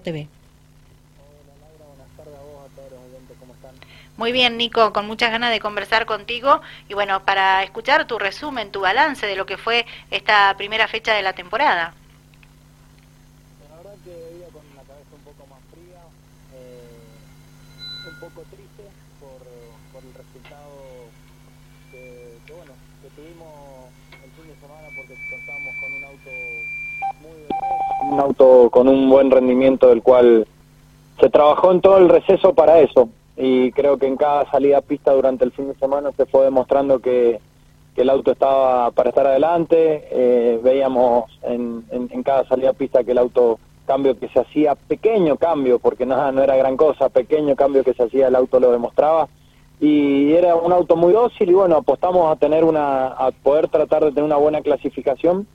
TV. Muy bien, Nico, con muchas ganas de conversar contigo y bueno, para escuchar tu resumen, tu balance de lo que fue esta primera fecha de la temporada. La verdad que iba con la cabeza un poco más fría, eh, un poco triste por, por el resultado que, que, bueno, que tuvimos el fin de semana porque contábamos con un auto un auto con un buen rendimiento del cual se trabajó en todo el receso para eso. Y creo que en cada salida pista durante el fin de semana se fue demostrando que, que el auto estaba para estar adelante, eh, veíamos en, en, cada salida pista que el auto cambio que se hacía, pequeño cambio, porque no, no era gran cosa, pequeño cambio que se hacía, el auto lo demostraba, y era un auto muy dócil y bueno, apostamos a tener una, a poder tratar de tener una buena clasificación,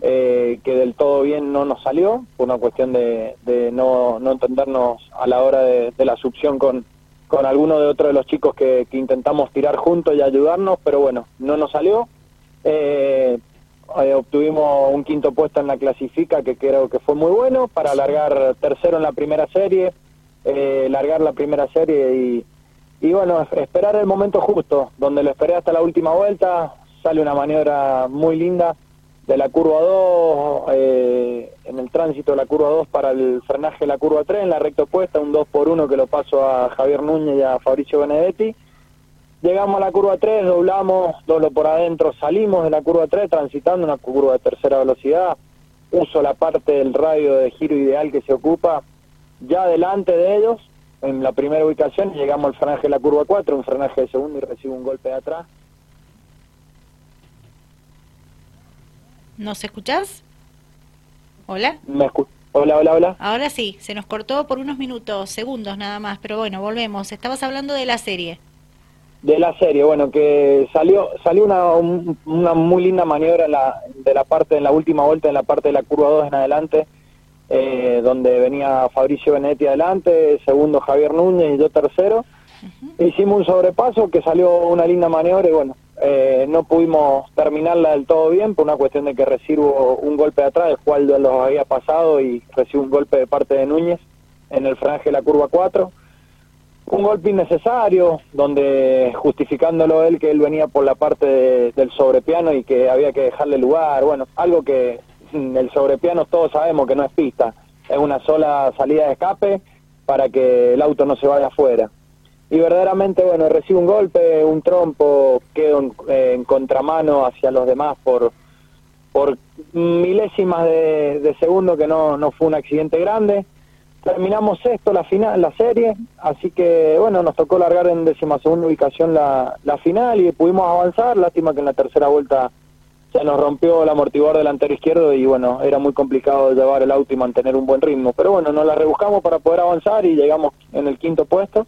eh, que del todo bien no nos salió, por una cuestión de, de no, no entendernos a la hora de, la succión con, con alguno de otros de los chicos que, intentamos tirar juntos y ayudarnos, pero bueno, no nos salió. Eh, eh, obtuvimos un quinto puesto en la clasifica que creo que fue muy bueno para largar tercero en la primera serie, eh, largar la primera serie y bueno, esperar el momento justo, donde lo esperé hasta la última vuelta, sale una maniobra muy linda de la curva 2, eh, en el tránsito de la curva 2 para el frenaje de la curva 3, en la recta opuesta, un 2 por 1 que lo paso a Javier Núñez y a Fabricio Benedetti. Llegamos a la curva 3, doblamos, doblo por adentro, salimos de la curva 3, transitando una curva de tercera velocidad, uso la parte del radio de giro ideal que se ocupa ya delante de ellos, en la primera ubicación, llegamos al frenaje de la curva 4, un frenaje de segundo y recibo un golpe de atrás ¿Nos escuchás? ¿Hola? ¿Me hola, hola, hola. Ahora sí, se nos cortó por unos minutos, segundos nada más, pero bueno, volvemos. Estabas hablando de la serie. De la serie, bueno, que salió salió una, una muy linda maniobra en la, de la parte, en la última vuelta, en la parte de la curva 2 en adelante, eh, donde venía Fabricio Benetti adelante, segundo Javier Núñez y yo tercero. Uh -huh. Hicimos un sobrepaso que salió una linda maniobra y bueno, eh, no pudimos terminarla del todo bien por una cuestión de que recibo un golpe de atrás, el cual los había pasado y recibo un golpe de parte de Núñez en el franje de la curva 4. Un golpe innecesario, donde justificándolo él que él venía por la parte de, del sobrepiano y que había que dejarle lugar, bueno, algo que el sobrepiano todos sabemos que no es pista, es una sola salida de escape para que el auto no se vaya afuera y verdaderamente, bueno, recibo un golpe, un trompo, quedo en, eh, en contramano hacia los demás por, por milésimas de, de, segundo que no, no fue un accidente grande. Terminamos esto, la final, la serie, así que bueno, nos tocó largar en decimasegunda ubicación la, la final y pudimos avanzar, lástima que en la tercera vuelta se nos rompió el amortiguador delantero izquierdo y bueno, era muy complicado llevar el auto y mantener un buen ritmo, pero bueno, nos la rebuscamos para poder avanzar y llegamos en el quinto puesto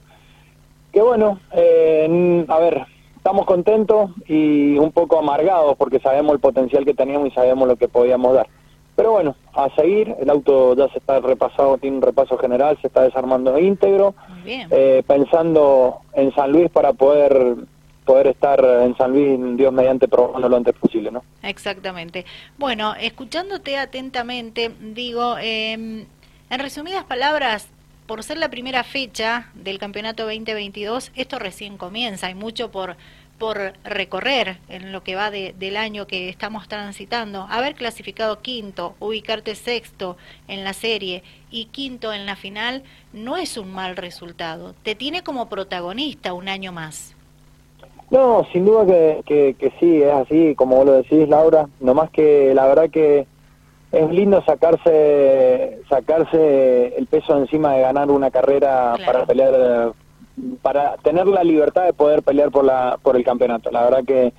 que bueno, eh, a ver, estamos contentos y un poco amargados porque sabemos el potencial que teníamos y sabemos lo que podíamos dar. Pero bueno, a seguir, el auto ya se está repasado, tiene un repaso general, se está desarmando íntegro, eh, pensando en San Luis para poder poder estar en San Luis, Dios mediante, probando lo antes posible, ¿no? Exactamente. Bueno, escuchándote atentamente, digo, eh, en resumidas palabras, por ser la primera fecha del campeonato 2022, esto recién comienza, hay mucho por, por recorrer en lo que va de, del año que estamos transitando. Haber clasificado quinto, ubicarte sexto en la serie y quinto en la final no es un mal resultado, te tiene como protagonista un año más. No, sin duda que, que, que sí, es así, como vos lo decís, Laura, nomás que la verdad que es lindo sacarse sacarse el peso encima de ganar una carrera claro. para pelear para tener la libertad de poder pelear por la por el campeonato la verdad que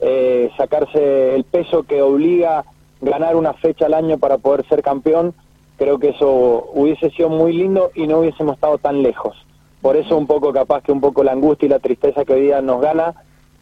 eh, sacarse el peso que obliga ganar una fecha al año para poder ser campeón creo que eso hubiese sido muy lindo y no hubiésemos estado tan lejos por eso un poco capaz que un poco la angustia y la tristeza que hoy día nos gana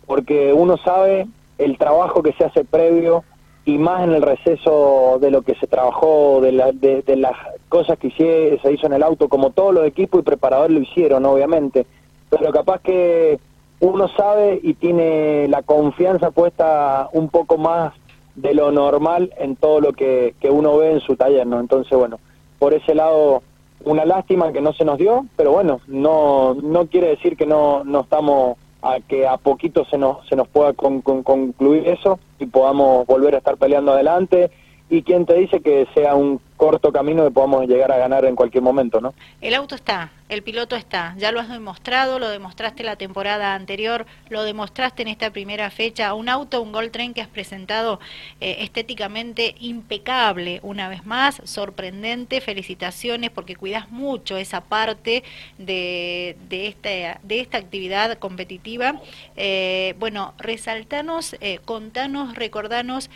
porque uno sabe el trabajo que se hace previo y más en el receso de lo que se trabajó, de, la, de, las cosas que hice, se hizo en el auto, como todos los equipos y preparadores lo hicieron, obviamente, pero capaz que uno sabe y tiene la confianza puesta un poco más de lo normal en todo lo que, que uno ve en su taller, ¿no? Entonces, bueno, por ese lado una lástima que no se nos dio, pero bueno, no, no quiere decir que no, no estamos a que a poquito se nos, se nos pueda concluir eso y podamos volver a estar peleando adelante. Y quién te dice que sea un corto camino que podamos llegar a ganar en cualquier momento, ¿no? El auto está, el piloto está, ya lo has demostrado, lo demostraste la temporada anterior, lo demostraste en esta primera fecha, un auto, un Gold Train que has presentado eh, estéticamente impecable una vez más, sorprendente, felicitaciones porque cuidas mucho esa parte de, de, esta, de esta actividad competitiva. Eh, bueno, resaltanos, eh, contanos, recordanos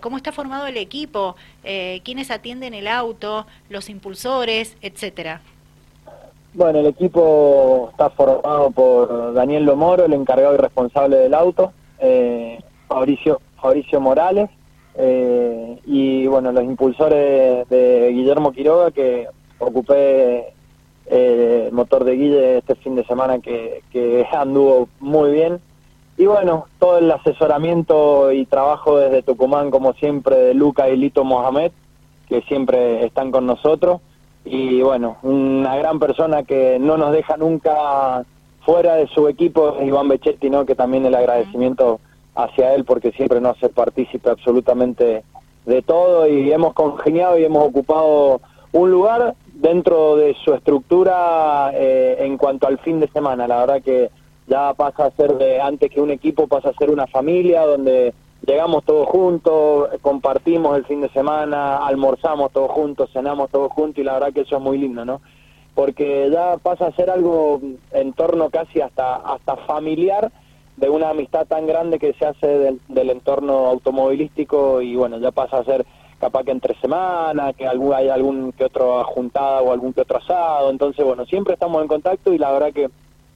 cómo está formado el equipo, quiénes atienden el auto, los impulsores, etcétera. Bueno, el equipo está formado por Daniel Lomoro, el encargado y responsable del auto, eh, Fabricio, Fabricio Morales, eh, y bueno, los impulsores de Guillermo Quiroga, que ocupé eh, el motor de Guille este fin de semana que, que anduvo muy bien. Y bueno, todo el asesoramiento y trabajo desde Tucumán, como siempre, de Luca y Lito Mohamed, que siempre están con nosotros y bueno, una gran persona que no nos deja nunca fuera de su equipo, Iván Bechetti, ¿no? que también el agradecimiento hacia él porque siempre nos hace partícipe absolutamente de todo y hemos congeniado y hemos ocupado un lugar dentro de su estructura eh, en cuanto al fin de semana. La verdad que ya pasa a ser de antes que un equipo, pasa a ser una familia donde llegamos todos juntos, compartimos el fin de semana, almorzamos todos juntos, cenamos todos juntos y la verdad que eso es muy lindo, ¿no? Porque ya pasa a ser algo en torno casi hasta, hasta familiar de una amistad tan grande que se hace del, entorno automovilístico y bueno, ya pasa a ser capaz que entre semanas, que algún, hay algún que otro juntada o algún que otro asado, entonces bueno, siempre estamos en contacto y la verdad que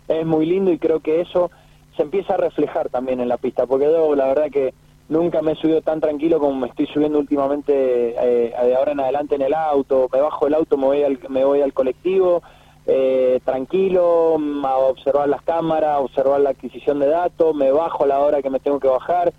es muy lindo y creo que eso se empieza a reflejar también en la pista, porque yo la verdad que nunca me he subido tan tranquilo como me estoy subiendo últimamente eh, de ahora en adelante en el auto. Me bajo del auto, me voy al, me voy al colectivo, eh, tranquilo, mm, a observar las cámaras, observar la adquisición de datos, me bajo a la hora que me tengo que bajar.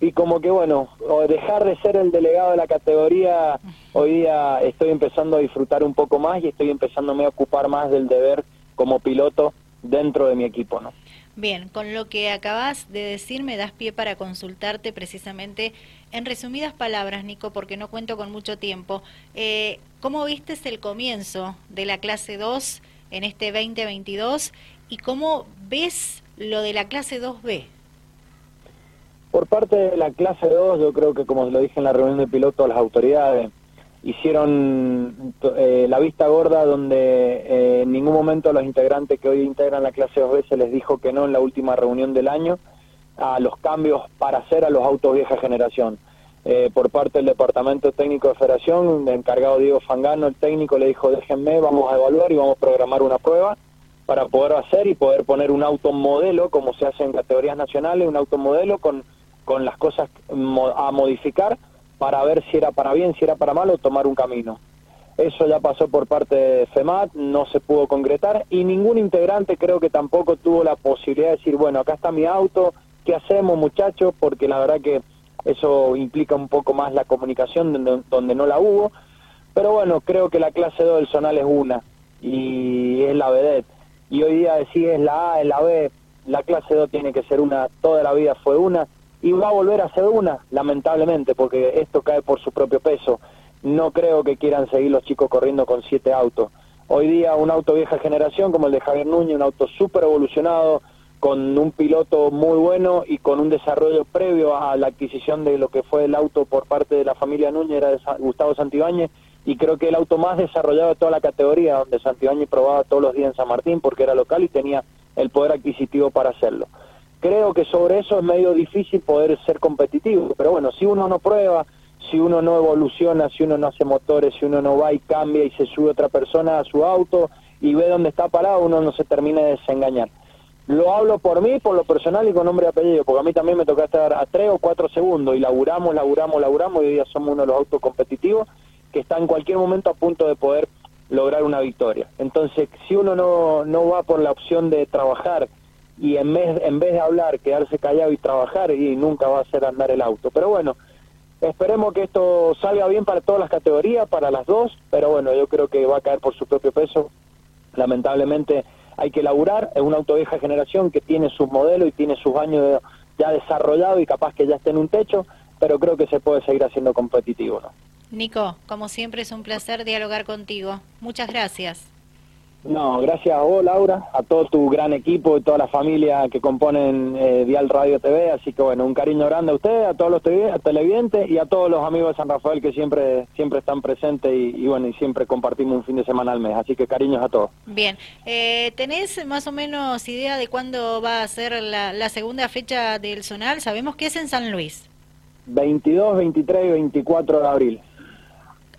Y como que bueno, dejar de ser el delegado de la categoría, hoy día estoy empezando a disfrutar un poco más y estoy empezando a ocupar más del deber como piloto dentro de mi equipo, ¿no? Bien, con lo que acabas de decir me das pie para consultarte precisamente en resumidas palabras, Nico, porque no cuento con mucho tiempo. Eh, ¿Cómo viste el comienzo de la clase 2 en este 2022 y cómo ves lo de la clase 2B? Por parte de la clase 2, yo creo que como lo dije en la reunión de pilotos, las autoridades hicieron eh, la vista gorda donde eh, en ningún momento a los integrantes que hoy integran la clase 2B se les dijo que no en la última reunión del año a los cambios para hacer a los autos vieja generación. Eh, por parte del Departamento Técnico de Federación, encargado Diego Fangano, el técnico, le dijo déjenme, vamos a evaluar y vamos a programar una prueba para poder hacer y poder poner un auto modelo, como se hace en categorías nacionales, un auto modelo con, con las cosas a modificar para ver si era para bien, si era para mal o tomar un camino. Eso ya pasó por parte de FEMAT, no se pudo concretar y ningún integrante creo que tampoco tuvo la posibilidad de decir, bueno, acá está mi auto, ¿qué hacemos muchachos? Porque la verdad que eso implica un poco más la comunicación donde, donde no la hubo. Pero bueno, creo que la clase 2 del Zonal es una y es la vedette. Y hoy día decir es la A, es la B, la clase 2 tiene que ser una, toda la vida fue una y va a volver a ser una, lamentablemente, porque esto cae por su propio peso. No creo que quieran seguir los chicos corriendo con siete autos. Hoy día un auto vieja generación como el de Javier Núñez, un auto súper evolucionado, con un piloto muy bueno y con un desarrollo previo a la adquisición de lo que fue el auto por parte de la familia Núñez, era de Gustavo Santibáñez, y creo que el auto más desarrollado de toda la categoría, donde Santibáñez probaba todos los días en San Martín porque era local y tenía el poder adquisitivo para hacerlo creo que sobre eso es medio difícil poder ser competitivo, pero bueno, si uno no prueba, si uno no evoluciona, si uno no hace motores, si uno no va y cambia y se sube otra persona a su auto y ve dónde está parado, uno no se termina de desengañar. Lo hablo por mí, por lo personal y con nombre y apellido, porque a mí también me toca estar a tres o cuatro segundos y laburamos, laburamos, laburamos y hoy día somos uno de los autos competitivos que está en cualquier momento a punto de poder lograr una victoria. Entonces, si uno no, no va por la opción de trabajar y en vez, en vez de hablar, quedarse callado y trabajar y nunca va a hacer andar el auto. Pero bueno, Esperemos que esto salga bien para todas las categorías, para las dos, pero bueno, yo creo que va a caer por su propio peso. Lamentablemente hay que laburar, es una auto vieja generación que tiene sus modelos y tiene sus años ya desarrollados y capaz que ya esté en un techo, pero creo que se puede seguir haciendo competitivo. ¿no? Nico, como siempre es un placer dialogar contigo. Muchas gracias. No, gracias a vos, Laura, a todo tu gran equipo y toda la familia que componen eh, Dial Radio TV. Así que, bueno, un cariño grande a ustedes, a todos los televidentes y a todos los amigos de San Rafael que siempre siempre están presentes y, bueno, y siempre compartimos un fin de semana al mes. Así que, cariños a todos. Bien, eh, ¿tenés más o menos idea de cuándo va a ser la, la segunda fecha del Zonal? Sabemos que es en San Luis. 22, 23 y 24 de abril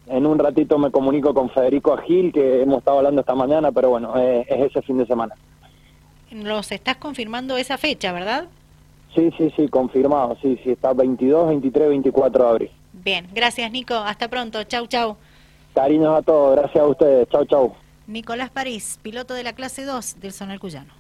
en un ratito me comunico con Federico Agil, que hemos estado hablando esta mañana, pero bueno, es, ese fin de semana. Nos estás confirmando esa fecha, ¿verdad? Sí, sí, sí, confirmado, sí, sí, está 22, 23, 24 de abril. Bien, gracias Nico, hasta pronto, chau, chau. Cariños a todos, gracias a ustedes, chau, chau. Nicolás París, piloto de la clase 2 del Zonal Cuyano.